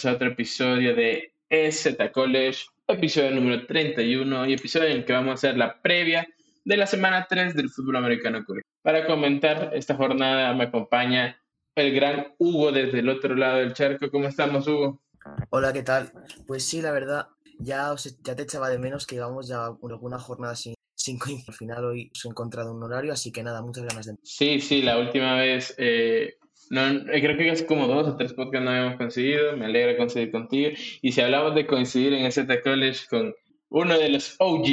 bienvenidos a otro episodio de EZ College, episodio número 31 y episodio en el que vamos a hacer la previa de la semana 3 del fútbol americano. Para comentar esta jornada me acompaña el gran Hugo desde el otro lado del charco. ¿Cómo estamos, Hugo? Hola, ¿qué tal? Pues sí, la verdad, ya, ya te echaba de menos que íbamos ya alguna jornada sin, sin Al final hoy se ha encontrado un horario, así que nada, muchas ganas de... Sí, sí, la última vez... Eh, no, eh, creo que hace como dos o tres podcasts no habíamos conseguido. Me alegra coincidir contigo. Y si hablamos de coincidir en ese College con uno de los OG,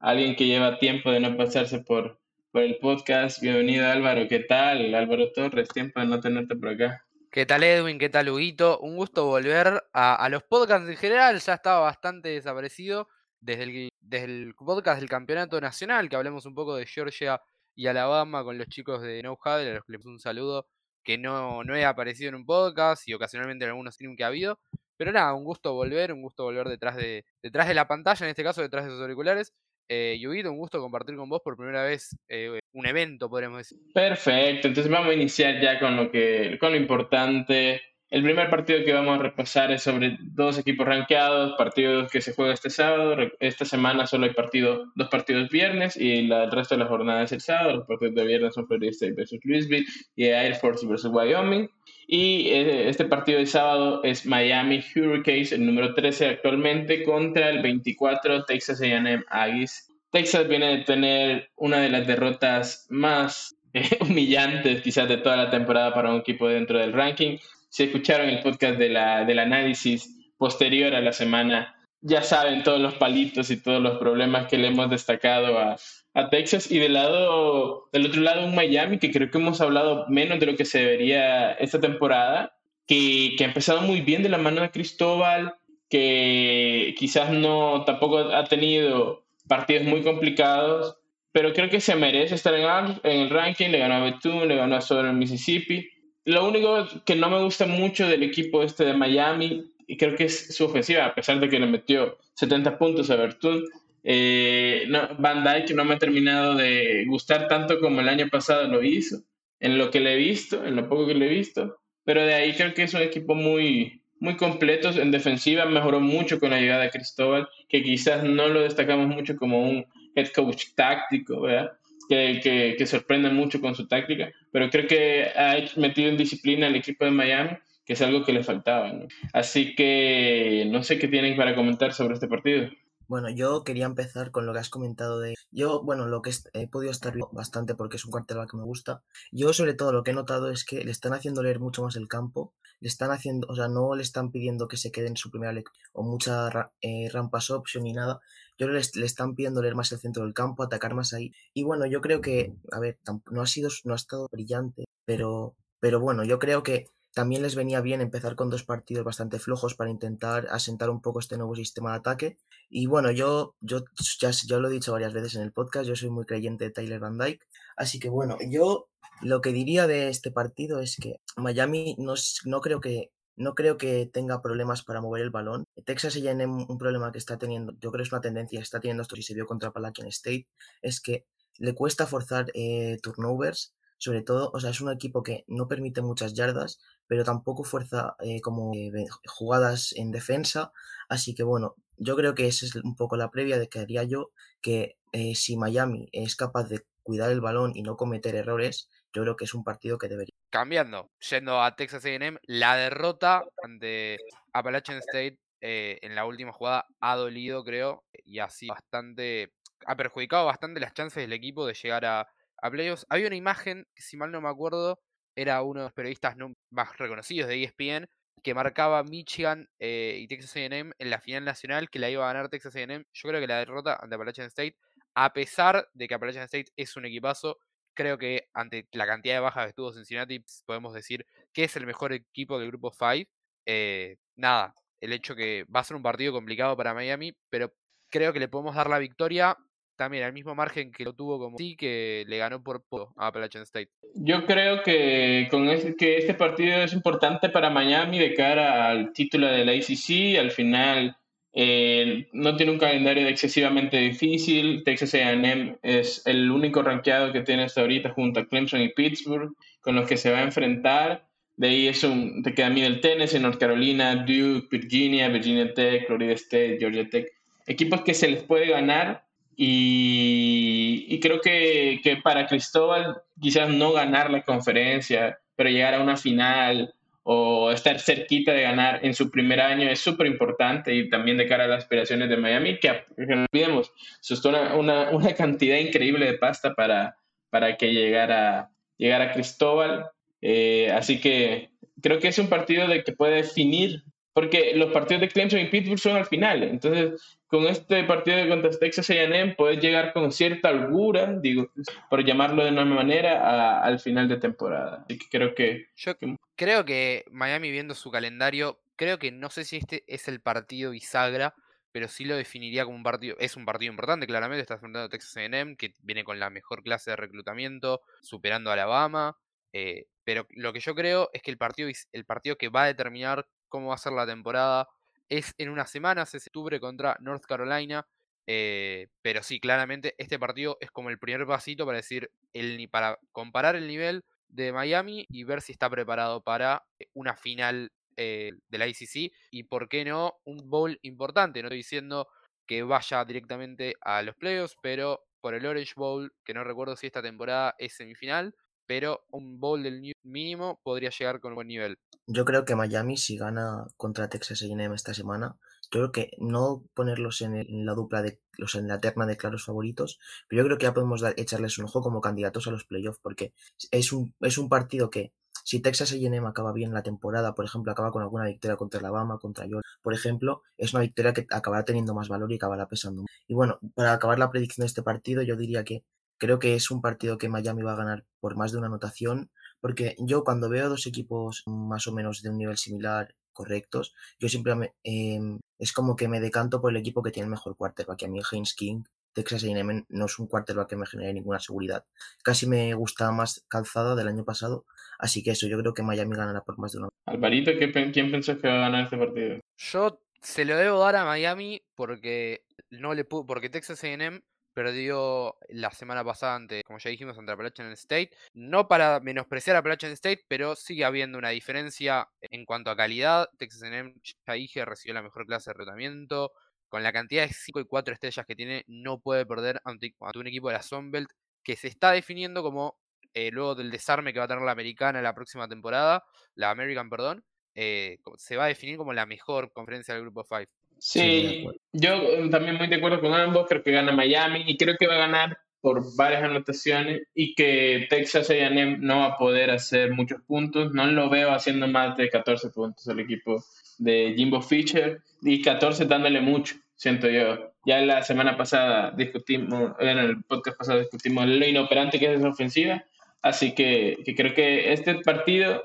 alguien que lleva tiempo de no pasarse por, por el podcast, bienvenido Álvaro. ¿Qué tal? Álvaro Torres, tiempo de no tenerte por acá. ¿Qué tal Edwin? ¿Qué tal Huguito? Un gusto volver a, a los podcasts en general. Ya estaba bastante desaparecido desde el, desde el podcast del Campeonato Nacional, que hablemos un poco de Georgia y Alabama con los chicos de No Huddle, a los que les un saludo que no, no he aparecido en un podcast y ocasionalmente en algunos streams que ha habido. Pero nada, un gusto volver, un gusto volver detrás de, detrás de la pantalla, en este caso detrás de esos auriculares. Eh, Yuguito, un gusto compartir con vos por primera vez eh, un evento, podríamos decir. Perfecto, entonces vamos a iniciar ya con lo, que, con lo importante. El primer partido que vamos a repasar es sobre dos equipos rankeados, partidos que se juegan este sábado. Esta semana solo hay partido, dos partidos viernes y la, el resto de la jornada es el sábado. Los partidos de viernes son Florida State versus Louisville y Air Force versus Wyoming. Y eh, este partido de sábado es Miami Hurricanes, el número 13 actualmente, contra el 24 Texas AM Aggies. Texas viene de tener una de las derrotas más eh, humillantes quizás de toda la temporada para un equipo dentro del ranking si escucharon el podcast de la, del análisis posterior a la semana, ya saben todos los palitos y todos los problemas que le hemos destacado a, a Texas. Y del, lado, del otro lado, un Miami que creo que hemos hablado menos de lo que se debería esta temporada, que, que ha empezado muy bien de la mano de Cristóbal, que quizás no tampoco ha tenido partidos muy complicados, pero creo que se merece estar en, el ranking. Le ganó a Betún, le ganó a Southern Mississippi lo único que no me gusta mucho del equipo este de Miami, y creo que es su ofensiva, a pesar de que le metió 70 puntos a Bertún, eh, Van Dyke no me ha terminado de gustar tanto como el año pasado lo hizo, en lo que le he visto, en lo poco que le he visto, pero de ahí creo que es un equipo muy, muy completo en defensiva, mejoró mucho con la llegada de Cristóbal, que quizás no lo destacamos mucho como un head coach táctico, ¿verdad? Que, que, sorprende mucho con su táctica, pero creo que ha metido en disciplina al equipo de Miami, que es algo que le faltaba. Así que no sé qué tienen para comentar sobre este partido. Bueno, yo quería empezar con lo que has comentado de... Yo, bueno, lo que he podido estar bastante porque es un cuartel que me gusta. Yo sobre todo lo que he notado es que le están haciendo leer mucho más el campo. Le están haciendo, o sea, no le están pidiendo que se quede en su primera lectura o mucha eh, rampas option ni nada, yo le, le están pidiendo leer más el centro del campo, atacar más ahí. Y bueno, yo creo que, a ver, no ha sido, no ha estado brillante, pero, pero bueno, yo creo que también les venía bien empezar con dos partidos bastante flojos para intentar asentar un poco este nuevo sistema de ataque. Y bueno, yo, yo ya, lo he dicho varias veces en el podcast, yo soy muy creyente de Tyler Van Dyke. Así que bueno, yo lo que diría de este partido es que Miami no, no creo que no creo que tenga problemas para mover el balón. Texas tiene un problema que está teniendo, yo creo que es una tendencia que está teniendo esto y se vio contra Palachian State, es que le cuesta forzar eh, turnovers, sobre todo, o sea, es un equipo que no permite muchas yardas, pero tampoco fuerza eh, como eh, jugadas en defensa, así que bueno, yo creo que esa es un poco la previa de que haría yo que si Miami es capaz de cuidar el balón y no cometer errores, yo creo que es un partido que debería cambiando, yendo a Texas AM, la derrota ante Appalachian State eh, en la última jugada ha dolido, creo, y sido bastante. ha perjudicado bastante las chances del equipo de llegar a, a playoffs. Había una imagen que, si mal no me acuerdo, era uno de los periodistas más reconocidos de ESPN que marcaba Michigan eh, y Texas AM en la final nacional que la iba a ganar Texas AM. Yo creo que la derrota ante Appalachian State, a pesar de que Appalachian State es un equipazo, creo que ante la cantidad de bajas que tuvo Cincinnati, podemos decir que es el mejor equipo del grupo 5. Eh, nada, el hecho que va a ser un partido complicado para Miami, pero creo que le podemos dar la victoria también al mismo margen que lo tuvo como sí, que le ganó por poco a Appalachian State. Yo creo que, con que este partido es importante para Miami de cara al título de la ACC. Al final eh, no tiene un calendario excesivamente difícil. Texas AM es el único rankeado que tiene hasta ahorita junto a Clemson y Pittsburgh, con los que se va a enfrentar. De ahí es un, te queda Middle Tennessee, North Carolina, Duke, Virginia, Virginia Tech, Florida State, Georgia Tech. Equipos que se les puede ganar y, y creo que, que, para Cristóbal quizás no ganar la conferencia, pero llegar a una final o estar cerquita de ganar en su primer año es súper importante y también de cara a las aspiraciones de Miami, que, no olvidemos, se una, una, una, cantidad increíble de pasta para, para que llegara, llegara Cristóbal. Eh, así que creo que es un partido de que puede definir, porque los partidos de Clemson y Pittsburgh son al final. Entonces, con este partido contra Texas A&M puedes llegar con cierta holgura, digo, por llamarlo de una manera, al final de temporada. Así que creo que... Yo creo que Miami viendo su calendario, creo que no sé si este es el partido bisagra, pero sí lo definiría como un partido, es un partido importante, claramente, está enfrentando a Texas A&M, que viene con la mejor clase de reclutamiento, superando a Alabama, eh, pero lo que yo creo es que el partido, el partido que va a determinar cómo va a ser la temporada es en unas semanas, es octubre contra North Carolina. Eh, pero sí, claramente este partido es como el primer pasito para decir, el, para comparar el nivel de Miami y ver si está preparado para eh, una final de la ICC y por qué no un bowl importante. No estoy diciendo que vaya directamente a los playoffs, pero por el Orange Bowl, que no recuerdo si esta temporada es semifinal, pero un bowl del mínimo podría llegar con buen nivel. Yo creo que Miami, si gana contra Texas A&M esta semana, yo creo que no ponerlos en, la dupla de los en la terna de claros favoritos, pero yo creo que ya podemos echarles un ojo como candidatos a los playoffs, porque es un, es un partido que si Texas A&M acaba bien la temporada, por ejemplo, acaba con alguna victoria contra Alabama, contra Georgia, por ejemplo, es una victoria que acabará teniendo más valor y acabará pesando. Y bueno, para acabar la predicción de este partido, yo diría que Creo que es un partido que Miami va a ganar por más de una anotación, porque yo cuando veo dos equipos más o menos de un nivel similar correctos, yo siempre em, es como que me decanto por el equipo que tiene el mejor quarterback. Y a mí Haynes King, Texas A&M no es un quarterback que me genere ninguna seguridad. Casi me gusta más calzada del año pasado, así que eso, yo creo que Miami ganará por más de una. Alvarito, ¿quién pensás que va a ganar este partido? Yo se lo debo dar a Miami porque no le porque Texas A&M perdió la semana pasada ante, como ya dijimos, ante Appalachian State. No para menospreciar a Appalachian State, pero sigue habiendo una diferencia en cuanto a calidad. Texas A&M, ya dije, recibió la mejor clase de tratamiento. Con la cantidad de 5 y 4 estrellas que tiene, no puede perder ante, un equipo de la Sunbelt que se está definiendo como, eh, luego del desarme que va a tener la americana la próxima temporada, la American, perdón, eh, se va a definir como la mejor conferencia del grupo 5. Sí, yo eh, también muy de acuerdo con ambos, creo que gana Miami y creo que va a ganar por varias anotaciones y que Texas A&M no va a poder hacer muchos puntos. No lo veo haciendo más de 14 puntos el equipo de Jimbo Fisher y 14 dándole mucho, siento yo. Ya la semana pasada discutimos, en el podcast pasado discutimos lo inoperante que es esa ofensiva, así que, que creo que este partido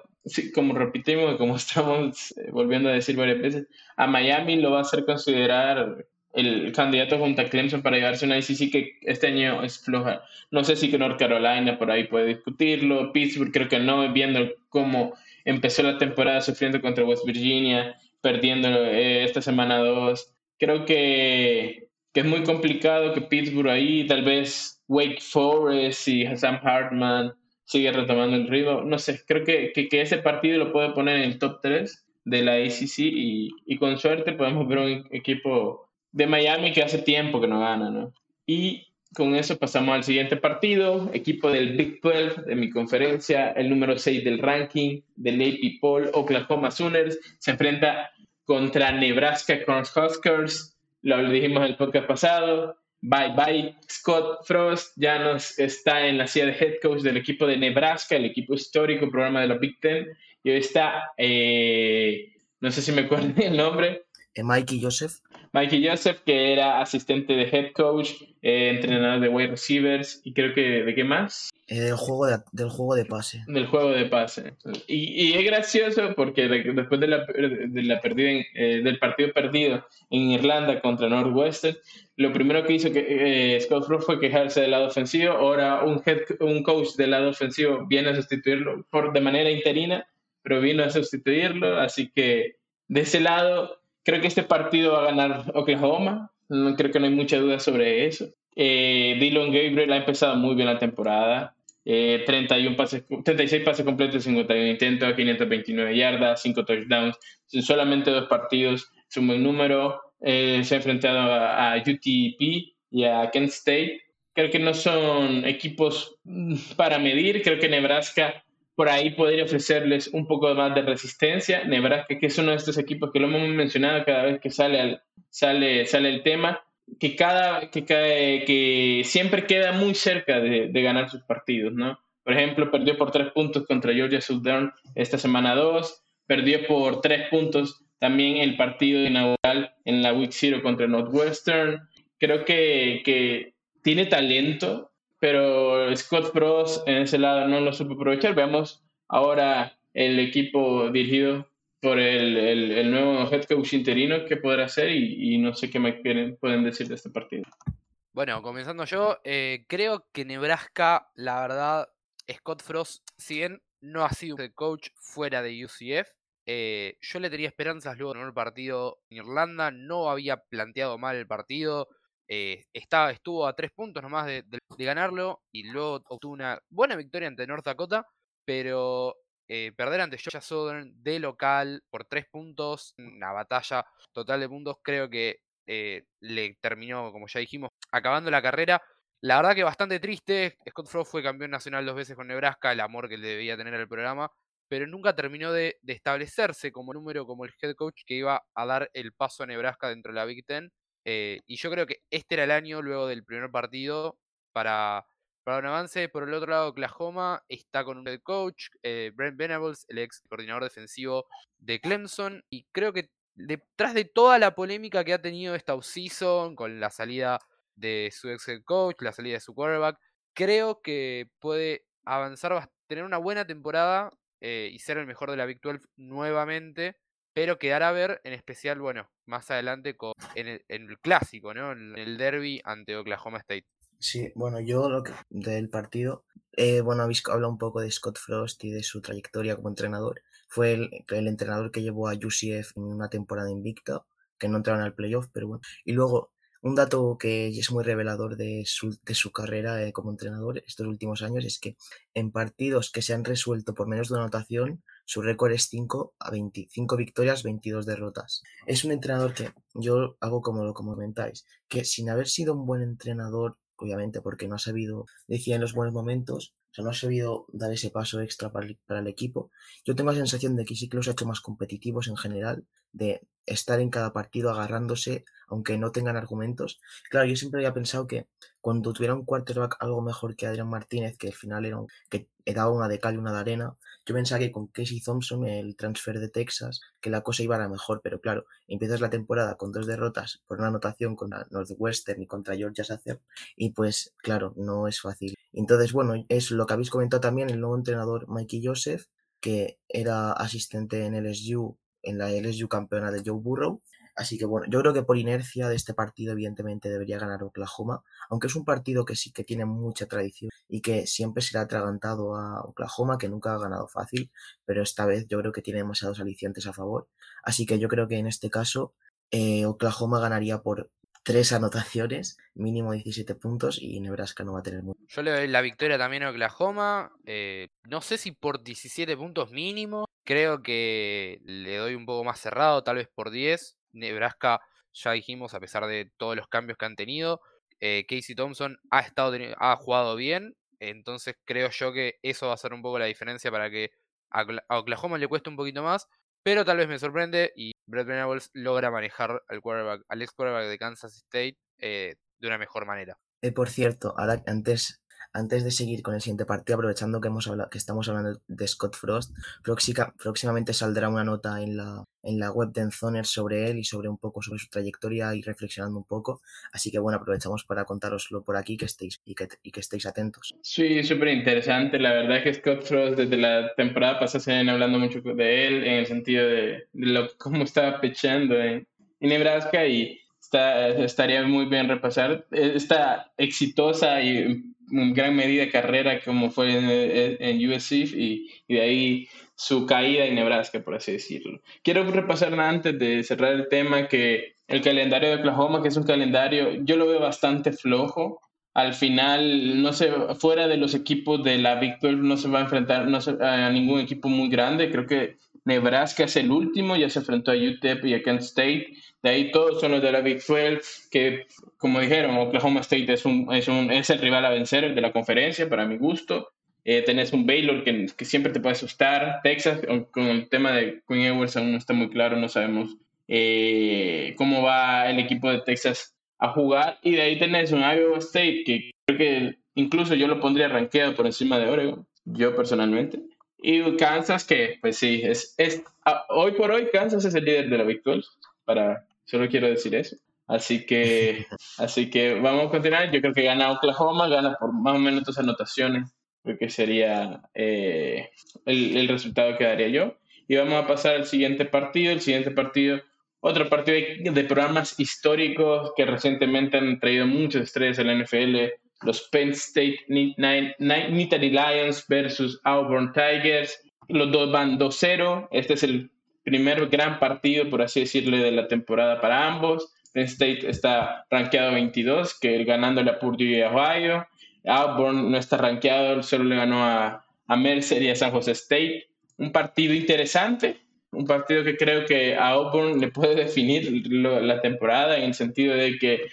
como repetimos, como estamos eh, volviendo a decir varias veces, a Miami lo va a hacer considerar el candidato junto a Clemson para llevarse una ICC que este año es floja. No sé si North Carolina por ahí puede discutirlo, Pittsburgh creo que no, viendo cómo empezó la temporada sufriendo contra West Virginia, perdiendo eh, esta semana 2. Creo que, que es muy complicado que Pittsburgh ahí, tal vez Wake Forest y Sam Hartman sigue retomando el ritmo. No sé, creo que, que, ese partido lo puede poner en el top 3 de la ACC y, y, con suerte podemos ver un equipo de Miami que hace tiempo que no gana, ¿no? Y con eso pasamos al siguiente partido, equipo del Big 12 de mi conferencia, el número 6 del ranking del AP Poll, Oklahoma Sooners, se enfrenta contra Nebraska Cornhuskers, lo dijimos en el podcast pasado, Bye bye. Scott Frost ya nos está en la silla de head coach del equipo de Nebraska, el equipo histórico, programa de la Big Ten. Y hoy está, eh, no sé si me acuerdo el nombre. Eh, Mikey Joseph. Mikey Joseph, que era asistente de head coach, eh, entrenador de wide receivers y creo que de qué más. Eh, del, juego de, del juego de pase. Del juego de pase. Y, y es gracioso porque después de la, de la perdida eh, del partido perdido en Irlanda contra Northwestern, lo primero que hizo que, Scott Frost fue quejarse del lado ofensivo. Ahora un, head, un coach del lado ofensivo viene a sustituirlo por, de manera interina, pero vino a sustituirlo. Así que de ese lado, creo que este partido va a ganar Oklahoma. Creo que no hay mucha duda sobre eso. Eh, Dylan Gabriel ha empezado muy bien la temporada 31 pases, 36 pases completos, 51 intentos, 529 yardas, 5 touchdowns. En solamente dos partidos es un buen número. se ha enfrentado a, a UTP y a Kent State. Creo que no son equipos mm, para medir. Creo que Nebraska por ahí podría ofrecerles un poco más de resistencia. Nebraska, que es uno de estos equipos que lo hemos mencionado cada vez que sale, sale, sale el tema, que, cada, que, que siempre queda muy cerca de, ganar sus partidos, ¿no? Por ejemplo, perdió por tres puntos contra Georgia Southern esta semana 2, perdió por tres puntos también el partido inaugural en la Week Zero contra Northwestern. Creo que tiene talento, pero Scott Frost en ese lado no lo supo aprovechar. Veamos ahora el equipo dirigido por el, el, nuevo head coach interino qué podrá hacer y, no sé qué me pueden decir de este partido. Bueno, comenzando yo, eh, creo que Nebraska, la verdad, Scott Frost, si bien no ha sido el coach fuera de UCF, eh, yo le tenía esperanzas luego de el partido en Irlanda, no había planteado mal el partido, eh, estuvo a tres puntos nomás de, ganarlo y luego obtuvo una buena victoria ante North Dakota, pero eh, perder ante Georgia Southern de local por tres puntos, una batalla total de puntos, creo que eh, le terminó, como ya dijimos, acabando la carrera. La verdad que bastante triste. Scott Frost fue campeón nacional dos veces con Nebraska, el amor que le debía tener al programa, pero nunca terminó de, de establecerse como número, como el head coach que iba a dar el paso a Nebraska dentro de la Big Ten. Eh, y yo creo que este era el año luego del primer partido para, para un avance. Por el otro lado, Oklahoma está con un head coach, eh, Brent Venables, el ex coordinador defensivo de Clemson. Y creo que detrás de toda la polémica que ha tenido esta offseason con la salida de su ex head coach, la salida de su quarterback, creo que puede avanzar, tener una buena temporada eh, y ser el mejor de la Big 12 nuevamente pero quedará a ver, en especial, bueno, más adelante con, en, el, clásico, ¿no? En el derby ante Oklahoma State. Sí, bueno, yo lo que del partido, eh, bueno, habéis hablado un poco de Scott Frost y de su trayectoria como entrenador. Fue el, el entrenador que llevó a UCF en una temporada invicta, que no entraron al playoff, pero bueno. Y luego, un dato que es muy revelador de su, de su carrera eh, como entrenador estos últimos años es que en partidos que se han resuelto por menos de anotación, su récord es 5 a 25 victorias, 22 derrotas. Es un entrenador que yo hago como lo comentáis, que sin haber sido un buen entrenador, obviamente porque no ha sabido decir en los buenos momentos, o sea, no ha sabido dar ese paso extra para el, equipo. Yo tengo la sensación de que sí que los ha hecho más competitivos en general, de estar en cada partido agarrándose, aunque no tengan argumentos. Claro, yo siempre había pensado que cuando tuviera un quarterback algo mejor que Adrián Martínez, que al final era un, que daba una de cal y una de arena, yo pensaba que con Casey Thompson, el transfer de Texas, que la cosa iba a la mejor, pero claro, empiezas la temporada con dos derrotas por una anotación contra Northwestern y contra Georgia Southern, y pues claro, no es fácil. Entonces, bueno, es lo que habéis comentado también, el nuevo entrenador Mikey Joseph, que era asistente en LSU, en la LSU campeona de Joe Burrow. Así que bueno, yo creo que por inercia de este partido, evidentemente, debería ganar Oklahoma, aunque es un partido que sí que tiene mucha tradición y que siempre se le ha atragantado a Oklahoma, que nunca ha ganado fácil, pero esta vez yo creo que tiene demasiados alicientes a favor. Así que yo creo que en este caso eh, Oklahoma ganaría por tres anotaciones, mínimo 17 puntos y Nebraska no va a tener mucho. Yo le doy la victoria también a Oklahoma, eh, no sé si por 17 puntos mínimo, creo que le doy un poco más cerrado, tal vez por 10. Nebraska, ya dijimos, a pesar de todos los cambios que han tenido, eh, Casey Thompson ha, estado, ha jugado bien, entonces creo yo que eso va a ser un poco la diferencia para que a Oklahoma le cueste un poquito más, pero tal vez me sorprende y Brett Venables logra manejar al, quarterback, al ex quarterback de Kansas State eh, de una mejor manera. Eh, por cierto, antes, antes de seguir con el siguiente partido, aprovechando que, hemos hablado, que estamos hablando de Scott Frost, próximamente saldrá una nota en la, en la web de Enzoner sobre él y sobre un poco sobre su trayectoria y reflexionando un poco. Así que bueno, aprovechamos para contároslo por aquí que estéis, y, que, y que estéis atentos. Sí, súper interesante. La verdad es que Scott Frost desde la temporada pasada se ven hablando mucho de él en el sentido de, lo, cómo estaba pechando en, en Nebraska y está, estaría muy bien repasar esta exitosa y gran medida carrera como fue en, en y, y de ahí su caída en Nebraska, por así decirlo. Quiero repasar antes de cerrar el tema que el calendario de Oklahoma, que es un calendario, yo lo veo bastante flojo, al final, no sé, fuera de los equipos de la Big 12 no se va a enfrentar no a ningún equipo muy grande. Creo que Nebraska es el último, ya se enfrentó a UTEP y a Kent State. De ahí todos son los de la Big 12, que como dijeron, Oklahoma State es, un, es, un, es el rival a vencer de la conferencia, para mi gusto. Eh, tenés un Baylor que, que, siempre te puede asustar. Texas, con el tema de Queen Edwards aún no está muy claro, no sabemos eh, cómo va el equipo de Texas a jugar. Y de ahí tenés un Iowa State que creo que incluso yo lo pondría rankeado por encima de Oregon, yo personalmente. Y Kansas, que pues sí, es, es hoy por hoy Kansas es el líder de la Big para, solo quiero decir eso. Así que, así que vamos a continuar. Yo creo que gana Oklahoma, gana por más o menos dos anotaciones. Creo que sería eh, el, el, resultado que daría yo. Y vamos a pasar al siguiente partido. El siguiente partido otro partido de, programas históricos que recientemente han traído muchas estrellas a la NFL, los Penn State Nittany Lions versus Auburn Tigers. Los dos van 2-0. Este es el primer gran partido, por así decirle, de la temporada para ambos. Penn State está rankeado 22, que ganándole a Purdue y a Ohio. Auburn no está rankeado, solo le ganó a, a Mercer y a San Jose State. Un partido interesante, un partido que creo que a Auburn le puede definir la temporada en el sentido de que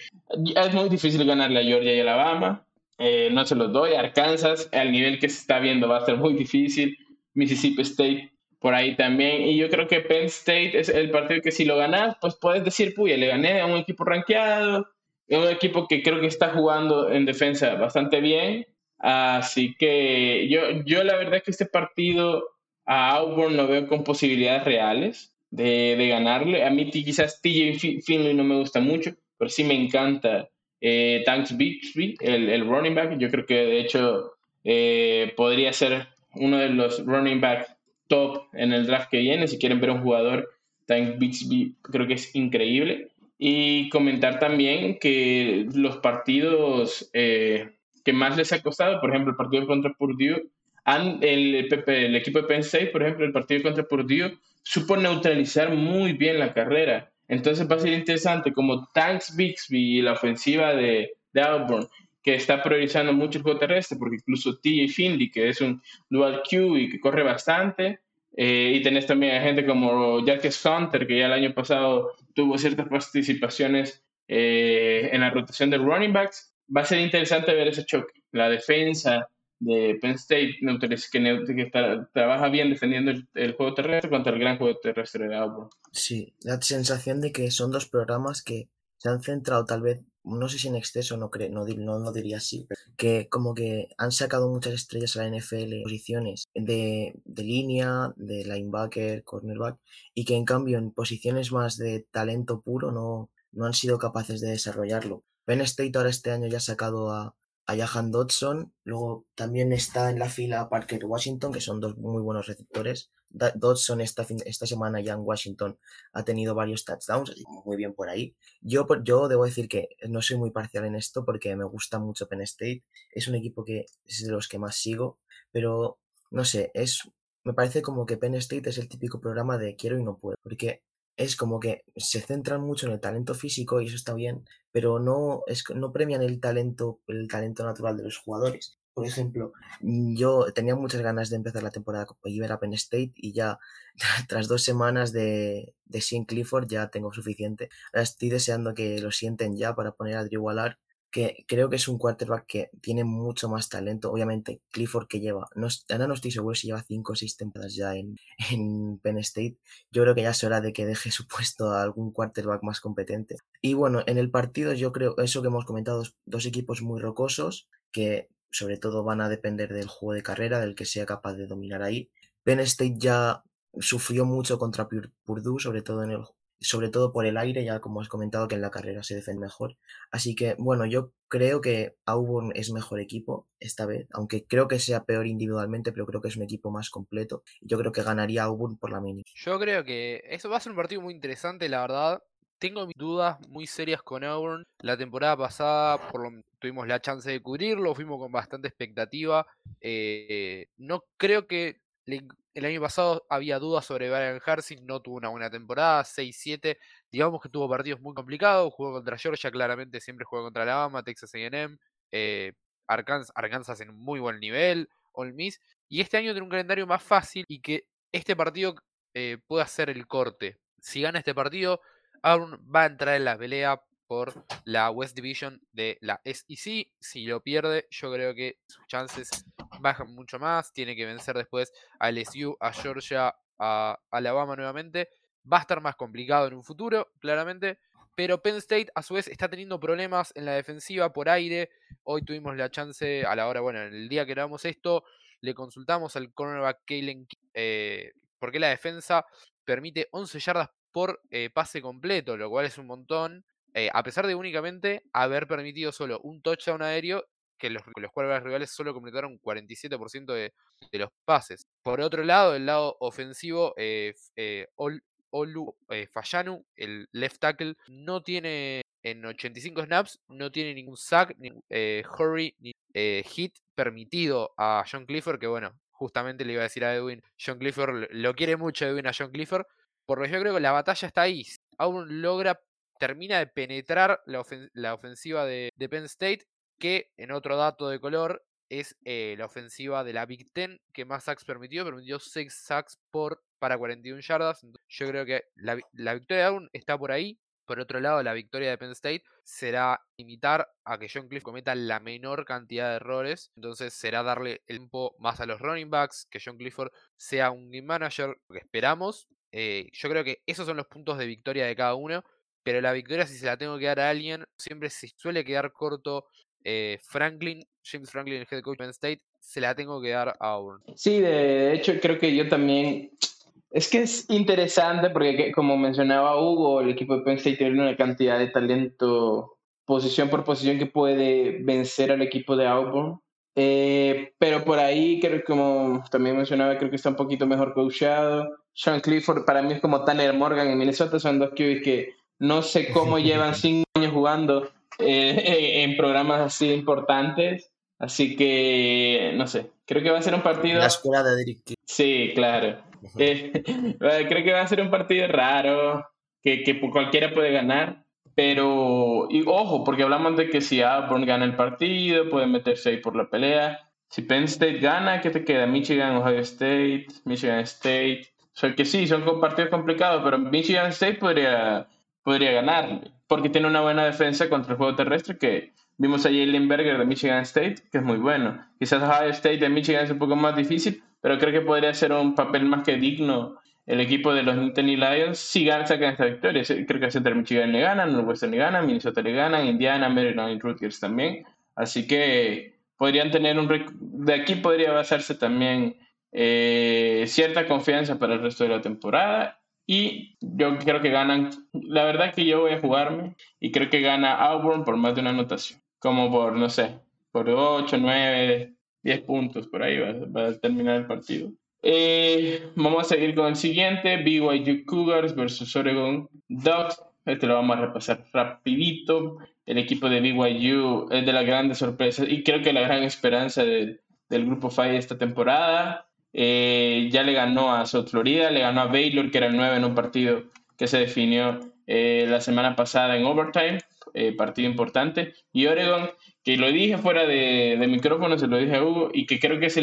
es muy difícil ganarle a Georgia y Alabama. Eh, no se los doy. Arkansas, al nivel que se está viendo, va a ser muy difícil. Mississippi State por ahí también. Y yo creo que Penn State es el partido que si lo ganas, pues puedes decir, puya, le gané a un equipo rankeado, a un equipo que creo que está jugando en defensa bastante bien. Así que yo, yo la verdad es que este partido a Auburn lo veo con posibilidades reales de, de ganarle. A mí quizás TJ Finley no me gusta mucho, pero sí me encanta eh, Tanks Bixby, el, el, running back. Yo creo que de hecho eh, podría ser uno de los running back top en el draft que viene. Si quieren ver un jugador, Tanks Bixby creo que es increíble. Y comentar también que los partidos eh, que más les ha costado, por ejemplo, el partido contra Purdue, el, el, equipo de Penn State, por ejemplo, el partido contra Purdue, supo neutralizar muy bien la carrera. Entonces va a ser interesante como Tanks Bixby y la ofensiva de, de Auburn, que está priorizando mucho el juego terrestre, porque incluso TJ Finley, que es un dual Q y que corre bastante, eh, y tenés también a gente como Jarques Hunter, que ya el año pasado tuvo ciertas participaciones eh, en la rotación de running backs. Va a ser interesante ver ese choque. La defensa de Penn State que, que trabaja bien defendiendo el, juego terrestre contra el gran juego terrestre de Auburn. Sí, la sensación de que son dos programas que se han centrado tal vez, no sé si en exceso, no, creo, no, no, diría así, que como que han sacado muchas estrellas a la NFL posiciones de, de línea, de linebacker, cornerback, y que en cambio en posiciones más de talento puro no, no han sido capaces de desarrollarlo. Penn State ahora este año ya ha sacado a, a Jahan Dodson, luego también está en la fila Parker Washington, que son dos muy buenos receptores. Dodson esta, esta semana ya en Washington ha tenido varios touchdowns, muy bien por ahí. Yo, yo debo decir que no soy muy parcial en esto porque me gusta mucho Penn State. Es un equipo que es de los que más sigo, pero no sé, es, me parece como que Penn State es el típico programa de quiero y no puedo, porque es como que se centran mucho en el talento físico y eso está bien, pero no, es, no premian el talento, el talento natural de los jugadores. Por ejemplo, yo tenía muchas ganas de empezar la temporada ver a Penn State y ya tras dos semanas de, de Sean Clifford ya tengo suficiente. Ahora estoy deseando que lo sienten ya para poner a Drew que creo que es un quarterback que tiene mucho más talento. Obviamente, Clifford que lleva, no, ahora no estoy seguro si lleva 5 o 6 temporadas ya en, en Penn State. Yo creo que ya es hora de que deje su puesto a algún quarterback más competente. Y bueno, en el partido yo creo, eso que hemos comentado, dos equipos muy rocosos que sobre todo van a depender del juego de carrera, del que sea capaz de dominar ahí. Penn State ya sufrió mucho contra Purdue, sobre todo en el sobre todo por el aire, ya como has comentado que en la carrera se defiende mejor. Así que bueno, yo creo que Auburn es mejor equipo esta vez, aunque creo que sea peor individualmente, pero creo que es un equipo más completo. Yo creo que ganaría Auburn por la mínima. Yo creo que eso va a ser un partido muy interesante, la verdad. Tengo mis dudas muy serias con Auburn. La temporada pasada tuvimos la chance de cubrirlo, fuimos con bastante expectativa. Eh, no creo que el año pasado había dudas sobre Brian Harsing, no tuvo una buena temporada, 6-7. Digamos que tuvo partidos muy complicados, jugó contra Georgia, claramente siempre juega contra Alabama, Texas AM. eh, Arkansas, en muy buen nivel, Ole Miss, y este año tiene un calendario más fácil y que este partido eh, pueda ser el corte. Si gana este partido, Auburn va a entrar en la pelea por la West Division de la SEC. Si lo pierde, yo creo que sus chances bajan mucho más. Tiene que vencer después a LSU, a Georgia, a Alabama nuevamente. Va a estar más complicado en un futuro, claramente. Pero Penn State, a su vez, está teniendo problemas en la defensiva por aire. Hoy tuvimos la chance, a la hora, bueno, en el día que grabamos esto, le consultamos al cornerback Kalen eh, porque la defensa permite 11 yardas por eh, pase completo, lo cual es un montón. Eh, a pesar de únicamente haber permitido solo un touchdown aéreo, que los, los rivales solo completaron 47% de, de, los pases. Por otro lado, el lado ofensivo, eh, Olu Fayanu, el left tackle, no tiene en 85 snaps, no tiene ningún sack, ni hurry, ni hit permitido a John Clifford, que bueno, justamente le iba a decir a Edwin, John Clifford lo quiere mucho Edwin a John Clifford, porque yo creo que la batalla está ahí. Aún logra termina de penetrar la, ofensiva de, Penn State, que en otro dato de color es eh, la ofensiva de la Big Ten que más sacks permitió, permitió 6 sacks por, para 41 yardas. yo creo que la, victoria de Auburn está por ahí. Por otro lado, la victoria de Penn State será imitar a que John Cliff cometa la menor cantidad de errores. Entonces será darle el tiempo más a los running backs, que John Clifford sea un game manager, que esperamos. Eh, yo creo que esos son los puntos de victoria de cada uno pero la victoria si se la tengo que dar a alguien, siempre se suele quedar corto eh, Franklin, James Franklin, el head coach de Penn State, se la tengo que dar a Auburn. Sí, de hecho creo que yo también... Es que es interesante porque como mencionaba Hugo, el equipo de Penn State tiene una cantidad de talento posición por posición que puede vencer al equipo de Auburn. Eh, pero por ahí, creo como también mencionaba, creo que está un poquito mejor coachado. Sean Clifford para mí es como Tanner Morgan en Minnesota, son dos QBs que no sé cómo llevan cinco años jugando eh, en programas así importantes. Así que, no sé, creo que va a ser un partido... La escuela de Sí, claro. Eh, creo que va a ser un partido raro, que, que cualquiera puede ganar. Pero, y ojo, porque hablamos de que si Auburn gana el partido, puede meterse ahí por la pelea. Si Penn State gana, ¿qué te queda? Michigan, Ohio State, Michigan State. O sea, que sí, son partidos complicados, pero Michigan State podría podría ganar, porque tiene una buena defensa contra el juego terrestre que vimos a Jalen Berger de Michigan State, que es muy bueno. Quizás Ohio State de Michigan es un poco más difícil, pero creo que podría ser un papel más que digno el equipo de los Nittany Lions si sacan esta victoria. Creo que Central Michigan le ganan, Northwestern le ganan, Minnesota le ganan, Indiana, Maryland y Rutgers también. Así que podrían tener un... De aquí podría basarse también eh, cierta confianza para el resto de la temporada y yo creo que ganan, la verdad que yo voy a jugarme y creo que gana Auburn por más de una anotación, como por, no sé, por 8, 9, 10 puntos, por ahí va, a terminar el partido. Eh, vamos a seguir con el siguiente, BYU Cougars versus Oregon Ducks. Este lo vamos a repasar rapidito. El equipo de BYU es de las grandes sorpresas y creo que la gran esperanza del grupo FAI esta temporada. Eh, ya le ganó a South Florida, le ganó a Baylor, que era el 9 en un partido que se definió eh, la semana pasada en overtime, eh, partido importante. Y Oregon, que lo dije fuera de, micrófono, se lo dije a Hugo, y que creo que es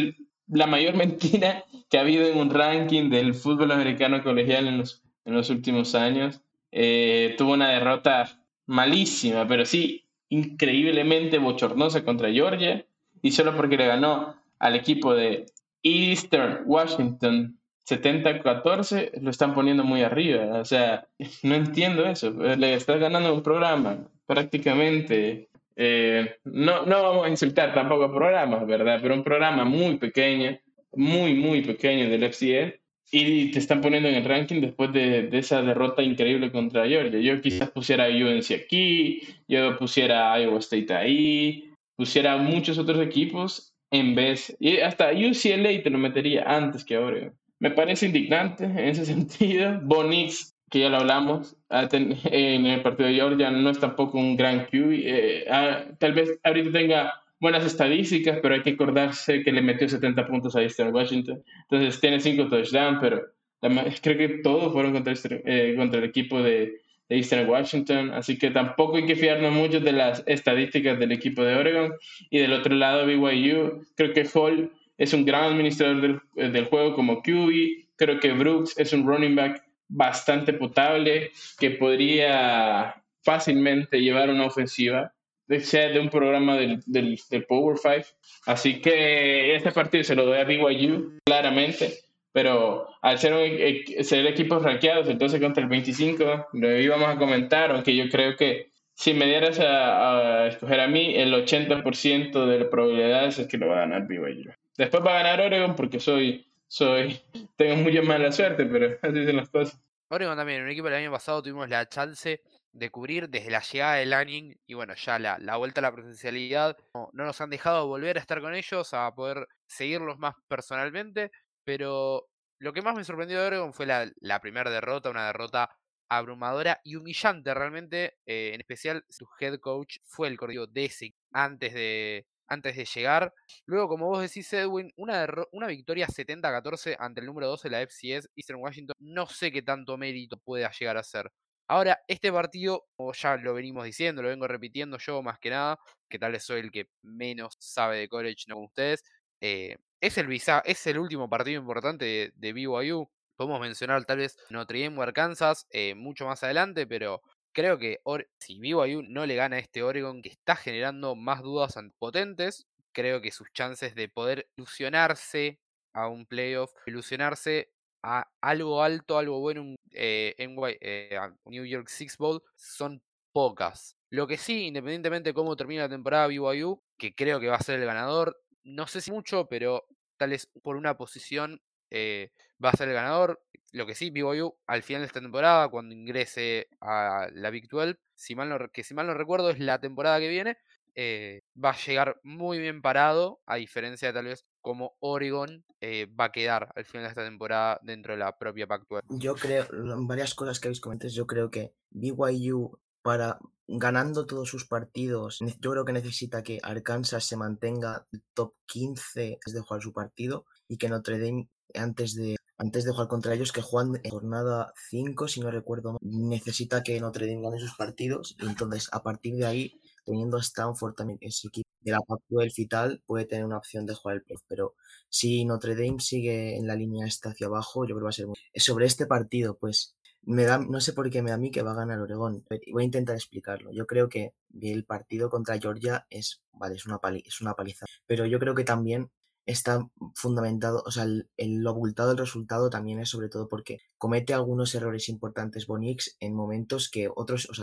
la mayor mentira que ha habido en un ranking del fútbol americano colegial en los, en los últimos años. tuvo una derrota malísima, pero sí increíblemente bochornosa contra Georgia, y solo porque le ganó al equipo de Eastern Washington 70-14 lo están poniendo muy arriba. O sea, no entiendo eso. Le estás ganando un programa prácticamente. Eh, no, no vamos a insultar tampoco programas, ¿verdad? Pero un programa muy pequeño, muy, muy pequeño del FCS y te están poniendo en el ranking después de, de, esa derrota increíble contra Georgia. Yo quizás pusiera a UNC aquí, yo pusiera a Iowa State ahí, pusiera muchos otros equipos en vez, y hasta UCLA te lo metería antes que Oregon. Me parece indignante en ese sentido. Bonix, que ya lo hablamos, en el partido de Georgia no es tampoco un gran QB. Eh, tal vez ahorita tenga buenas estadísticas, pero hay que acordarse que le metió 70 puntos a Eastern Washington. Entonces tiene 5 touchdowns, pero creo que todos fueron contra, eh, contra el equipo de, Eastern Washington, así que tampoco hay que fiarnos mucho de las estadísticas del equipo de Oregon. Y del otro lado, BYU, creo que Hall es un gran administrador del, eh, del juego como QB, creo que Brooks es un running back bastante potable que podría fácilmente llevar una ofensiva sea de un programa del, del, del Power 5. Así que este partido se lo doy a BYU, claramente pero al ser, un, ser equipos rankeados, entonces contra el 25, lo íbamos a comentar, aunque yo creo que si me dieras a, escoger a mí, el 80% de probabilidades es que lo va a ganar BYU. Después va a ganar Oregon porque soy, soy, tengo mucha mala suerte, pero así son las cosas. Oregon también, un equipo del año pasado tuvimos la chance de cubrir desde la llegada de Lanning y bueno, ya la, la vuelta a la presencialidad. No, nos han dejado volver a estar con ellos, a poder seguirlos más personalmente. Pero lo que más me sorprendió de Oregon fue la, la primera derrota, una derrota abrumadora y humillante realmente, eh, en especial su head coach fue el corrido de ese antes de, antes de llegar. Luego, como vos decís, Edwin, una, una victoria 70-14 ante el número 12 de la FCS, Eastern Washington. No sé qué tanto mérito pueda llegar a ser. Ahora, este partido, como ya lo venimos diciendo, lo vengo repitiendo yo más que nada, que tal vez soy el que menos sabe de college, no como ustedes, eh, es el, es el último partido importante de, de BYU. Podemos mencionar tal vez Notre Dame o Arkansas eh, mucho más adelante, pero creo que si BYU no le gana a este Oregon que está generando más dudas potentes, creo que sus chances de poder ilusionarse a un playoff, ilusionarse a algo alto, algo bueno eh, en eh, New York Six Bowl son pocas. Lo que sí, independientemente de cómo termine la temporada BYU, que creo que va a ser el ganador, no sé si mucho, pero tal vez por una posición eh, va a ser el ganador. Lo que sí, BYU al final de esta temporada, cuando ingrese a la Big 12, si mal no, que si mal no recuerdo es la temporada que viene, eh, va a llegar muy bien parado, a diferencia de tal vez como Oregon eh, va a quedar al final de esta temporada dentro de la propia Pac-12. Yo creo, varias cosas que habéis comentado, yo creo que BYU para ganando todos sus partidos, yo creo que necesita que Arkansas se mantenga top 15 antes de jugar su partido y que Notre Dame antes de antes de jugar contra ellos que juegan en jornada 5 si no recuerdo necesita que Notre Dame gane sus partidos. Y entonces a partir de ahí teniendo a Stanford también ese equipo de la Pac-12 y tal puede tener una opción de jugar el playoff. Pero si Notre Dame sigue en la línea esta hacia abajo yo creo que va a ser muy... sobre este partido pues me da, no sé por qué me da a mí que va a ganar Oregón. Voy a intentar explicarlo. Yo creo que el partido contra Georgia es, vale, es una, es una paliza. Pero yo creo que también está fundamentado, o sea, el, lo abultado del resultado también es sobre todo porque comete algunos errores importantes Bonix en momentos que otros, o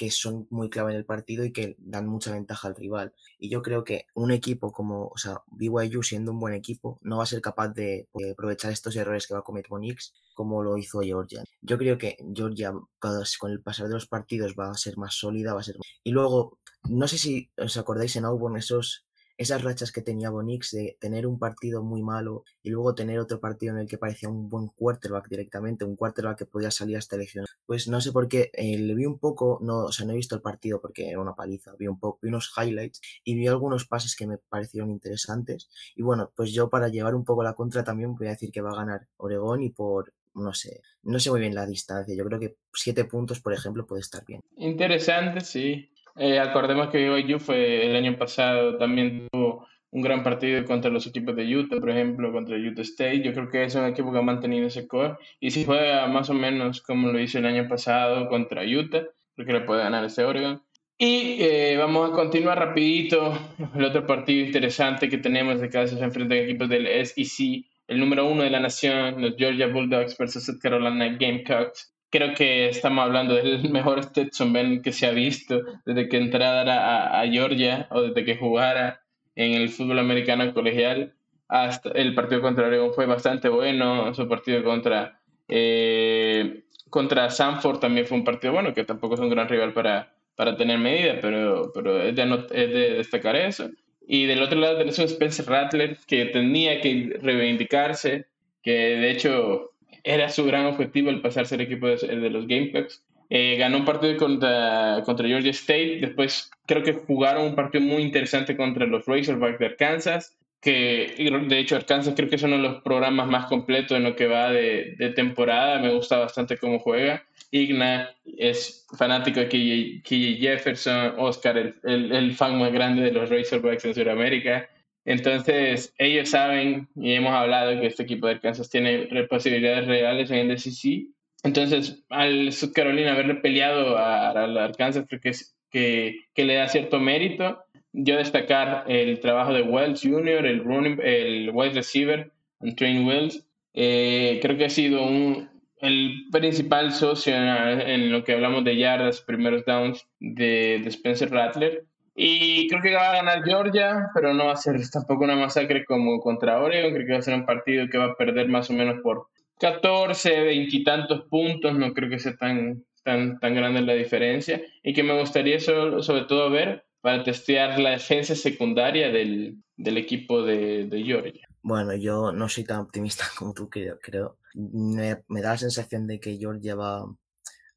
que son muy clave en el partido y que dan mucha ventaja al rival. Y yo creo que un equipo como, o sea, BYU siendo un buen equipo, no va a ser capaz de, aprovechar estos errores que va a cometer Bonix como lo hizo Georgia. Yo creo que Georgia con el pasar de los partidos va a ser más sólida, va a ser... Y luego, no sé si os acordáis en Auburn esos esas rachas que tenía Bonix de tener un partido muy malo y luego tener otro partido en el que parecía un buen quarterback directamente, un quarterback que podía salir hasta elección. Pues no sé por qué, eh, le vi un poco, no, o sea, no he visto el partido porque era una paliza, vi un poco, vi unos highlights y vi algunos pases que me parecieron interesantes. Y bueno, pues yo para llevar un poco la contra también voy a decir que va a ganar Oregón y por no sé, no sé muy bien la distancia. Yo creo que siete puntos, por ejemplo, puede estar bien. Interesante, sí. Eh, acordemos que BYU fue el año pasado, también tuvo un gran partido contra los equipos de Utah, por ejemplo, contra Utah State. Yo creo que es un equipo que ha mantenido ese core. Y si juega más o menos como lo hizo el año pasado contra Utah, creo que le puede ganar ese Oregon. Y eh, vamos a continuar rapidito. El otro partido interesante que tenemos de casos enfrente de equipos del SEC. El número uno de la nación, los Georgia Bulldogs versus South Carolina Gamecocks creo que estamos hablando del mejor Stetson Bennett que se ha visto desde que entrara a, Georgia o desde que jugara en el fútbol americano colegial. Hasta el partido contra Oregon fue bastante bueno, su partido contra, eh, contra Sanford también fue un partido bueno, que tampoco es un gran rival para, para tener medida, pero, pero es, de, es de destacar eso. Y del otro lado tenés un Spencer Rattler que tenía que reivindicarse, que de hecho era su gran objetivo el pasarse al equipo de, los Gamecocks. Eh, ganó un partido contra, contra Georgia State, después creo que jugaron un partido muy interesante contra los Razorbacks de Arkansas, que de hecho Arkansas creo que es uno de los programas más completos en lo que va de, de temporada, me gusta bastante cómo juega. Igna es fanático de KJ Jefferson, Oscar, el, el, fan más grande de los Razorbacks en Sudamérica. Entonces, ellos saben y hemos hablado que este equipo de Kansas tiene posibilidades reales en el SEC. Entonces, al South Carolina haberle peleado al Arkansas, creo que, es, que, que, le da cierto mérito. Yo destacar el trabajo de Wells Jr., el, running, el wide receiver, Train Wells. Eh, creo que ha sido un, el principal socio en, lo que hablamos de yardas, primeros downs de, de, Spencer Rattler. Y creo que va a ganar Georgia, pero no va a ser tampoco una masacre como contra Oregon. Creo que va a ser un partido que va a perder más o menos por 14, 20 y tantos puntos. No creo que sea tan, tan, tan grande la diferencia. Y que me gustaría sobre todo ver para testear la defensa secundaria del, del equipo de, de Georgia. Bueno, yo no soy tan optimista como tú, creo. creo. Me, da la sensación de que Georgia va,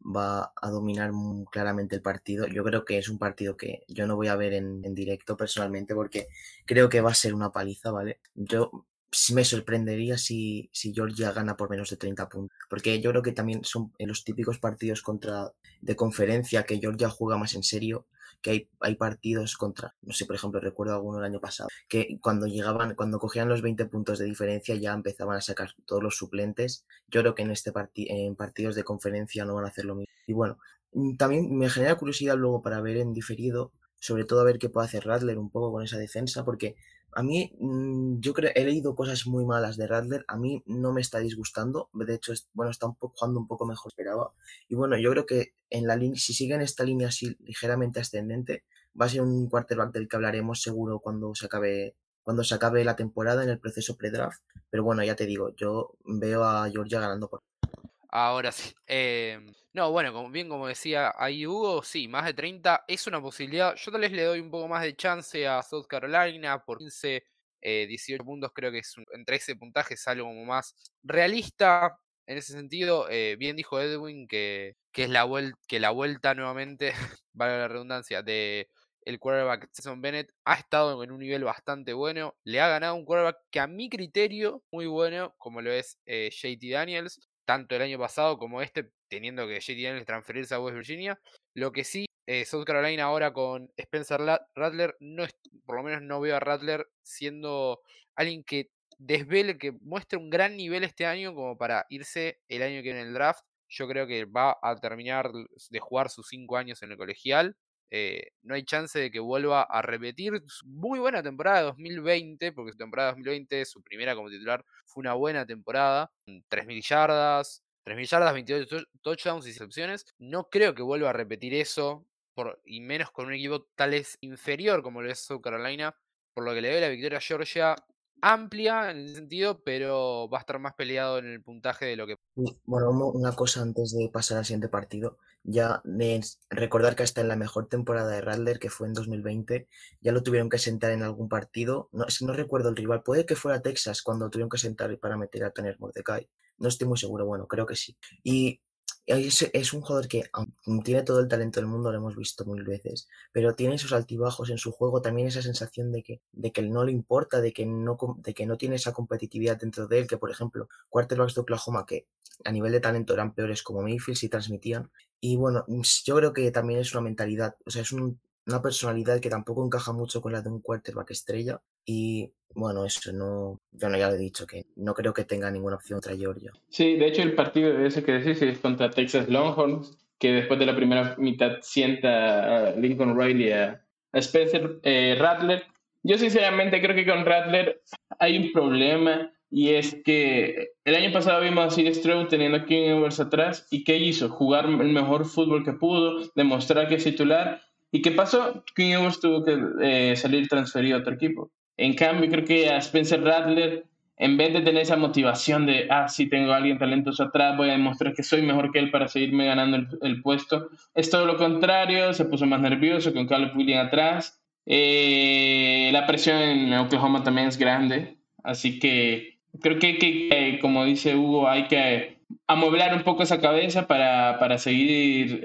va a dominar claramente el partido. Yo creo que es un partido que yo no voy a ver en, directo personalmente porque creo que va a ser una paliza, ¿vale? Yo me sorprendería si, si Georgia gana por menos de 30 puntos. Porque yo creo que también son los típicos partidos contra de conferencia que Georgia juega más en serio que hay, hay partidos contra, no sé, por ejemplo, recuerdo alguno el año pasado, que cuando llegaban, cuando cogían los 20 puntos de diferencia ya empezaban a sacar todos los suplentes. Yo creo que en, este en partidos de conferencia no van a hacer lo mismo. Y bueno, mm, también me genera curiosidad luego para ver en diferido, sobre todo a ver qué puede hacer Radler un poco con esa defensa, porque a mí, mm, yo creo, he leído cosas muy malas de Radler, a mí no me está disgustando, de hecho, bueno, está un poco, jugando un poco mejor esperaba. Y bueno, yo creo que en la si sigue en esta línea así ligeramente ascendente, va a ser un quarterback del que hablaremos seguro cuando se acabe cuando se acabe la temporada en el proceso pre-draft. Pero bueno, ya te digo, yo veo a Georgia ganando por Ahora sí. Em, no, bueno, como, bien como decía ahí Hugo, sí, más de 30 es una posibilidad. Yo tal vez le doy un poco más de chance a South Carolina por 15, 18 eh, puntos. Creo que es entre ese puntaje es algo como más realista. En ese sentido, eh, bien dijo Edwin que, que es la, vuelta, que la vuelta nuevamente, vale la redundancia, de el quarterback Jason Bennett ha estado en un nivel bastante bueno. Le ha ganado un quarterback que a mi criterio muy bueno, como lo es eh, JT Daniels tanto el año pasado como este, teniendo que JT Daniels transferirse a West Virginia. Lo que sí, eh, South Carolina ahora con Spencer Rattler, no por lo menos no veo a Rattler siendo alguien que desvele, que muestre un gran nivel este año como para irse el año que viene en el draft. Yo creo que va a terminar de jugar sus cinco años en el colegial. Eh, no hay chance de que vuelva a repetir muy buena temporada de 2020, porque su temporada de 2020, su primera como titular, fue una buena temporada. 3.000 yardas, 3.000 yardas, 28 touchdowns y excepciones. No creo que vuelva a repetir eso, por, y menos con un equipo tal vez inferior como lo es South Carolina, por lo que le doy la victoria a Georgia amplia en ese sentido, pero va a estar más peleado en el puntaje de lo que... Bueno, una cosa antes de pasar al siguiente partido, ya recordar que hasta en la mejor temporada de Radler, que fue en 2020, ya lo tuvieron que sentar en algún partido, no, si no recuerdo el rival, puede que fuera Texas cuando tuvieron que sentar para meter a tener Mordecai, no estoy muy seguro, bueno, creo que sí. Y es, un jugador que tiene todo el talento del mundo, lo hemos visto mil veces, pero tiene esos altibajos en su juego, también esa sensación de que, de que no le importa, de que no, de que no tiene esa competitividad dentro de él, que por ejemplo, quarterbacks de Oklahoma que a nivel de talento eran peores como Mayfield si transmitían. Y bueno, yo creo que también es una mentalidad, o sea, es una personalidad que tampoco encaja mucho con la de un quarterback estrella y bueno, eso no, yo no ya lo he dicho, que no creo que tenga ninguna opción contra Georgia. Sí, de hecho el partido ese que decís es contra Texas Longhorns, que después de la primera mitad sienta a Lincoln Riley a, Spencer eh, Rattler. Yo sinceramente creo que con Rattler hay un problema y es que el año pasado vimos a Sid Stroud teniendo a King Edwards atrás y ¿qué hizo? Jugar el mejor fútbol que pudo, demostrar que es titular. ¿Y qué pasó? King Edwards tuvo que eh, salir transferido a otro equipo. En cambio, creo que a Spencer Rattler, en vez de tener esa motivación de, ah, sí, tengo a alguien talentoso atrás, voy a demostrar que soy mejor que él para seguirme ganando el, puesto, es todo lo contrario, se puso más nervioso con Caleb Williams atrás. Eh, la presión en Oklahoma también es grande, así que creo que, que, como dice Hugo, hay que amueblar un poco esa cabeza para, para seguir,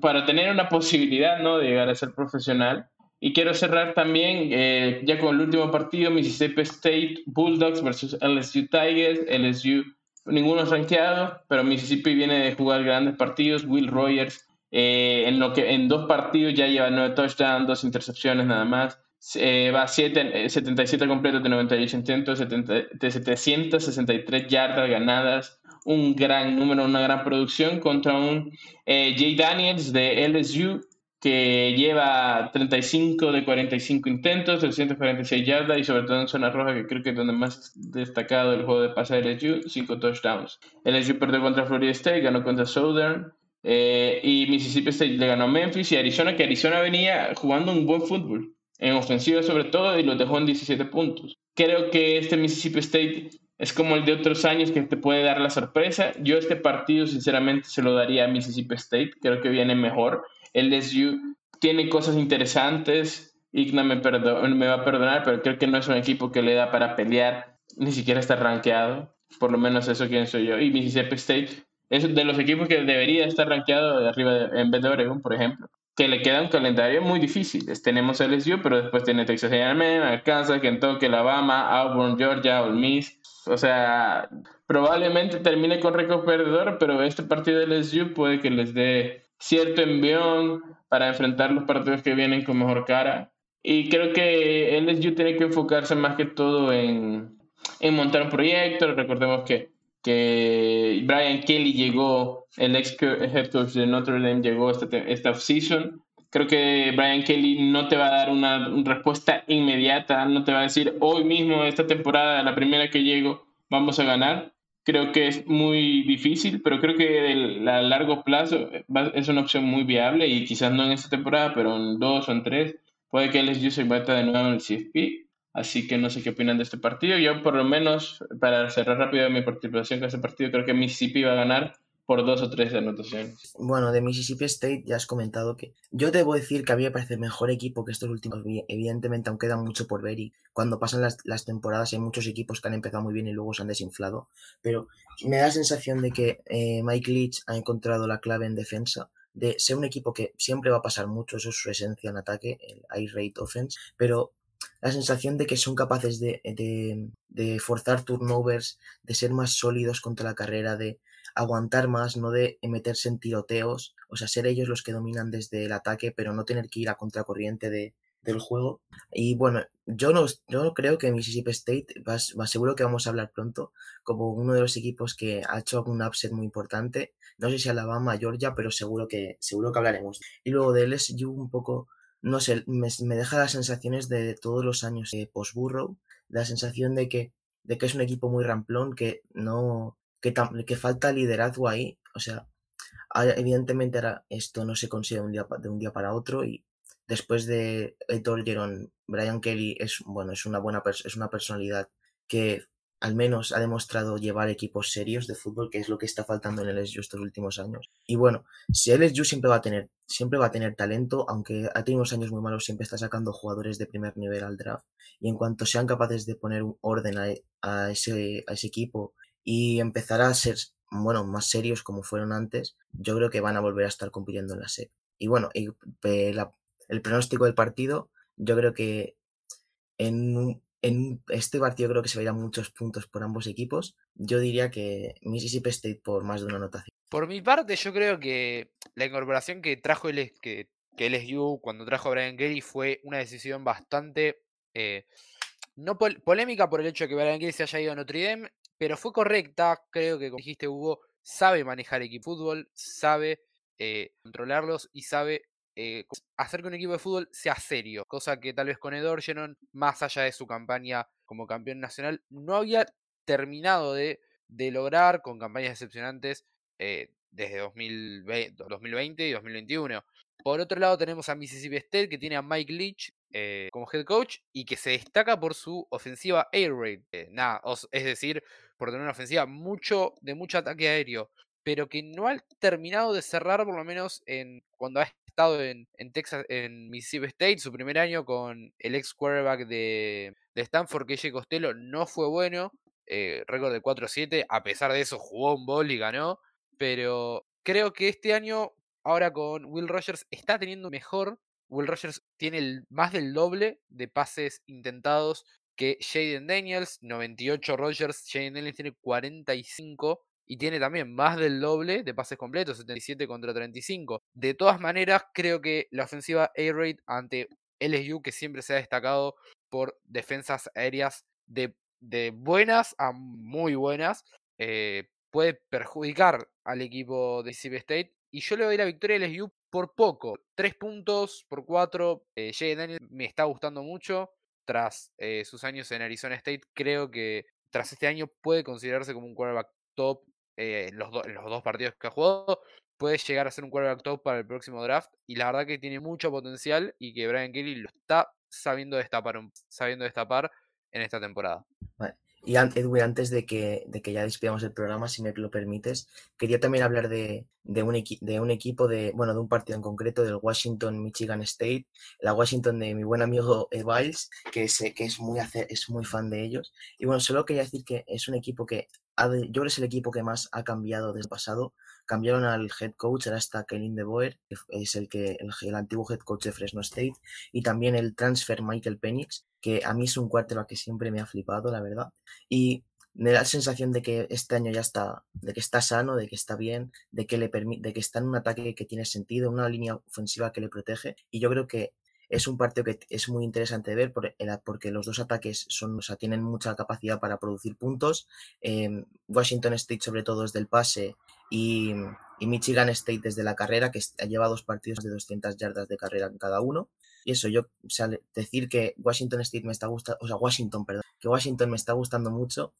para tener una posibilidad ¿no? de llegar a ser profesional. Y quiero cerrar también eh, ya con el último partido, Mississippi State Bulldogs versus LSU Tigers. LSU ninguno es rankeado, pero Mississippi viene de jugar grandes partidos. Will Rogers eh, en, lo que, en dos partidos ya lleva nueve touchdowns, dos intercepciones nada más. Eh, va a 77 completos de 98 intentos, 763 yardas ganadas, un gran número, una gran producción contra un eh, Jay Daniels de LSU que lleva 35 de 45 intentos, 346 yardas y sobre todo en zona roja, que creo que es donde más destacado el juego de pase de LSU, 5 touchdowns. LSU perdió contra Florida State, ganó contra Southern eh, y Mississippi State le ganó a Memphis y Arizona, que Arizona venía jugando un buen fútbol, en ofensiva sobre todo, y lo dejó en 17 puntos. Creo que este Mississippi State es como el de otros años que te puede dar la sorpresa. Yo este partido sinceramente se lo daría a Mississippi State, creo que viene mejor LSU tiene cosas interesantes. Igna me, me va a perdonar, pero creo que no es un equipo que le da para pelear, ni siquiera está rankeado. Por lo menos eso pienso yo. Y Mississippi State es de los equipos que debería estar rankeado de arriba en vez de Oregon, por ejemplo. Que le queda un calendario muy difícil. Tenemos LSU, pero después tiene Texas A&M, Arkansas, Kentucky, Alabama, Auburn, Georgia, Ole Miss. O sea, probablemente termine con récord perdedor, pero este partido de LSU puede que les dé cierto envión para enfrentar los partidos que vienen con mejor cara. Y creo que LSU tiene que enfocarse más que todo en, en montar un proyecto. Recordemos que, que Brian Kelly llegó, el ex head coach de Notre Dame llegó esta, esta off-season. Creo que Brian Kelly no te va a dar una, una respuesta inmediata, no te va a decir hoy mismo, esta temporada, la primera que llego, vamos a ganar creo que es muy difícil, pero creo que a largo plazo es una opción muy viable y quizás no en esta temporada, pero en dos o en tres, puede que LSU se meta de nuevo en el CFP. Así que no sé qué opinan de este partido. Yo, por lo menos, para cerrar rápido mi participación con este partido, creo que Mississippi va a ganar por dos o tres anotaciones. Bueno, de Mississippi State ya has comentado que yo debo decir que a mí me parece mejor equipo que estos últimos. Evidentemente, aún queda mucho por ver y cuando pasan las, las, temporadas hay muchos equipos que han empezado muy bien y luego se han desinflado. Pero me da la sensación de que eh, Mike Leach ha encontrado la clave en defensa de ser un equipo que siempre va a pasar mucho, eso es su esencia en ataque, el high rate offense, pero la sensación de que son capaces de, de, de forzar turnovers, de ser más sólidos contra la carrera, de aguantar más, no de meterse en tiroteos, o sea, ser ellos los que dominan desde el ataque, pero no tener que ir a contracorriente de, del juego. Y bueno, yo no, yo creo que Mississippi State, va, seguro que vamos a hablar pronto, como uno de los equipos que ha hecho un upset muy importante. No sé si Alabama, Georgia, pero seguro que, seguro que hablaremos. Y luego de LSU un poco, no sé, me, deja las sensaciones de todos los años de post-Burrow, la sensación de que, de que es un equipo muy ramplón, que no, que, falta liderazgo ahí. O sea, evidentemente ahora esto no se consigue de un día, para otro y después de Héctor Brian Kelly es, bueno, es una buena es una personalidad que al menos ha demostrado llevar equipos serios de fútbol, que es lo que está faltando en el LSU estos últimos años. Y bueno, si el LSU siempre va a tener, siempre va a tener talento, aunque ha tenido unos años muy malos, siempre está sacando jugadores de primer nivel al draft. Y en cuanto sean capaces de poner un orden a, ese, a ese equipo y empezar a ser, bueno, más serios como fueron antes, yo creo que van a volver a estar compitiendo en la SEC. Y bueno, y, el pronóstico del partido, yo creo que en, en este partido creo que se verán muchos puntos por ambos equipos. Yo diría que Mississippi State por más de una anotación. Por mi parte, yo creo que la incorporación que trajo el que, que LSU cuando trajo a Brian Kelly fue una decisión bastante eh, no polémica por el hecho de que Brian Kelly se haya ido a Notre Dame pero fue correcta. Creo que, como dijiste, Hugo, sabe manejar equipo fútbol, sabe eh, controlarlos y sabe eh, hacer que un equipo de fútbol sea serio, cosa que tal vez con Ed Orgeron, más allá de su campaña como campeón nacional, no había terminado de, de lograr con campañas decepcionantes eh, desde 2020, 2020 y 2021. Por otro lado tenemos a Mississippi State que tiene a Mike Leach como head coach y que se destaca por su ofensiva air raid. nada, es decir, por tener una ofensiva mucho, de mucho ataque aéreo, pero que no ha terminado de cerrar, por lo menos en cuando ha estado en, Texas, en Mississippi State, su primer año con el ex quarterback de, de Stanford, que Costello, no fue bueno. Eh, récord de 4-7, a pesar de eso jugó un bol y ganó, pero creo que este año, ahora con Will Rogers, está teniendo mejor. Will Rogers tiene más del doble de pases intentados que Jaden Daniels, 98 Rogers, Jaden Daniels tiene 45 y tiene también más del doble de pases completos, 77 contra 35. De todas maneras, creo que la ofensiva A-Raid ante LSU, que siempre se ha destacado por defensas aéreas de, buenas a muy buenas, eh, puede perjudicar al equipo de Mississippi State. Y yo le doy la victoria a LSU por poco. Tres puntos por cuatro. Eh, Jay Daniel me está gustando mucho. Tras eh, sus años en Arizona State, creo que tras este año puede considerarse como un quarterback top eh, en, los los dos partidos que ha jugado. Puede llegar a ser un quarterback top para el próximo draft. Y la verdad que tiene mucho potencial y que Brian Kelly lo está sabiendo destapar, sabiendo destapar en esta temporada. Y Edwin, antes de que, de que ya despidamos el programa, si me lo permites, quería también hablar de, de, un, equipo, de, bueno, de un partido en concreto, del Washington Michigan State, la Washington de mi buen amigo Biles, que sé que es muy, es muy fan de ellos. Y bueno, solo quería decir que es un equipo que yo creo que es el equipo que más ha cambiado desde el pasado. Cambiaron al head coach, era hasta Kevin De Boer, que es el, que, el, antiguo head coach de Fresno State, y también el transfer Michael Penix, que a mí es un quarterback que siempre me ha flipado, la verdad. Y me da la sensación de que este año ya está, de que está sano, de que está bien, de que le de que está en un ataque que tiene sentido, una línea ofensiva que le protege. Y yo creo que es un partido que es muy interesante ver porque los dos ataques son, o sea, tienen mucha capacidad para producir puntos. Em, Washington State sobre todo desde el pase y, Michigan State desde la carrera, que lleva dos partidos de 200 yardas de carrera en cada uno. Y eso, yo, decir que Washington State me está gustando, o sea, Washington, perdón, que Washington me está gustando mucho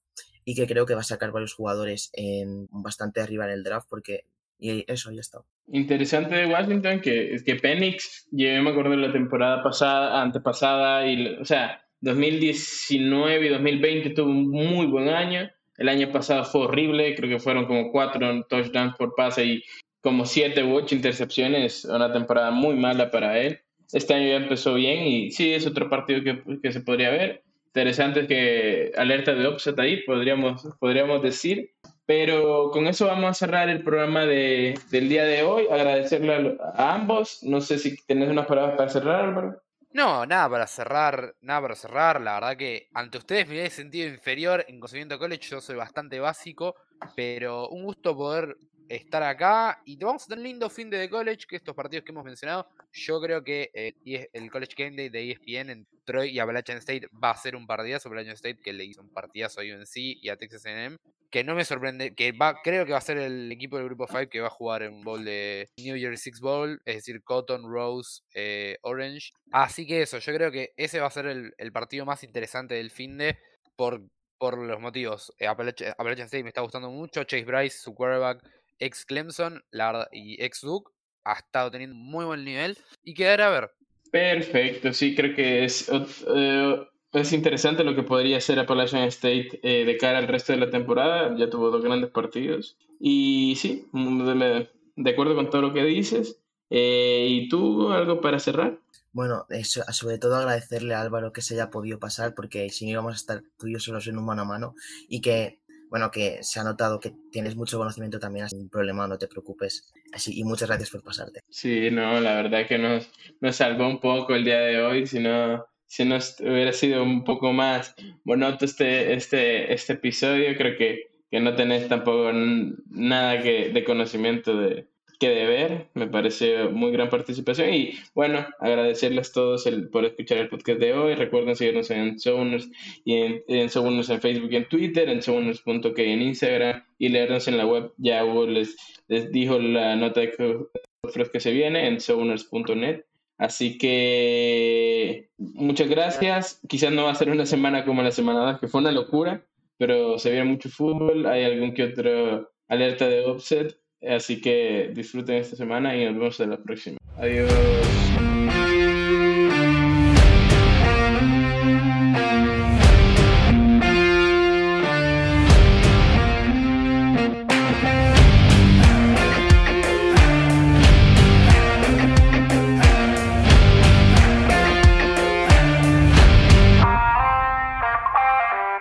y que creo que va a sacar varios jugadores en, bastante arriba en el draft porque y eso ya está. Interesante de Washington que que Penix, yo me acuerdo de la temporada pasada, antepasada, y, o sea, 2019 y 2020 tuvo un muy buen año. El año pasado fue horrible, creo que fueron como cuatro touchdowns por pase y como siete u ocho intercepciones, una temporada muy mala para él. Este año ya empezó bien y sí, es otro partido que, que se podría ver. Interesante que alerta de offset ahí, podríamos, podríamos decir. Pero con eso vamos a cerrar el programa de, del día de hoy. Agradecerle a, ambos. No sé si tenés unas palabras para cerrar, Álvaro. No, nada para cerrar, nada para cerrar. La verdad que ante ustedes me he sentido inferior en conocimiento college. Yo soy bastante básico, pero un gusto poder estar acá y te vamos a tener un lindo fin de College, que estos partidos que hemos mencionado, yo creo que eh, el College Game Day de ESPN en Troy y Appalachian State va a ser un partidazo Appalachian State que le hizo un partidazo a UNC y a Texas A&M, que no me sorprende, que va, creo que va a ser el equipo del grupo 5 que va a jugar en un bowl de New Year Six Bowl, es decir, Cotton, Rose, eh, Orange. Así que eso, yo creo que ese va a ser el, el partido más interesante del fin de por, por los motivos. Eh, Appalachian, State me está gustando mucho, Chase Bryce, su quarterback, ex Clemson la y ex Duke, ha estado teniendo muy buen nivel y quedará a ver. Perfecto, sí, creo que es, eh, es interesante lo que podría hacer Appalachian State eh, de cara al resto de la temporada. Ya tuvo dos grandes partidos. Y sí, de, de acuerdo con todo lo que dices. Eh, ¿Y tú algo para cerrar? Bueno, sobre todo agradecerle a Álvaro que se haya podido pasar, porque si no íbamos a estar tú y yo solos en un mano a mano, y que bueno, que se ha notado que tienes mucho conocimiento también, sin problema, no te preocupes. Así, y muchas gracias por pasarte. Sí, no, la verdad que nos, nos salvó un poco el día de hoy, si no, si no hubiera sido un poco más bonito este, este, este episodio, creo que, que no tenés tampoco nada que, de conocimiento de, que deber. Me parece muy gran participación y bueno, agradecerles todos el, por escuchar el podcast de hoy. Recuerden seguirnos en Sounders y en, en en Facebook y en Twitter, en Sounders.k en Instagram y leernos en la web. Ya Hugo les, les dijo la nota de que, se viene en Sounders.net. Así que muchas gracias. Quizás no va a ser una semana como la semana que fue una locura, pero se viene mucho fútbol. Hay algún que otro alerta de offset Así que disfruten esta semana y nos vemos en la próxima. Adiós.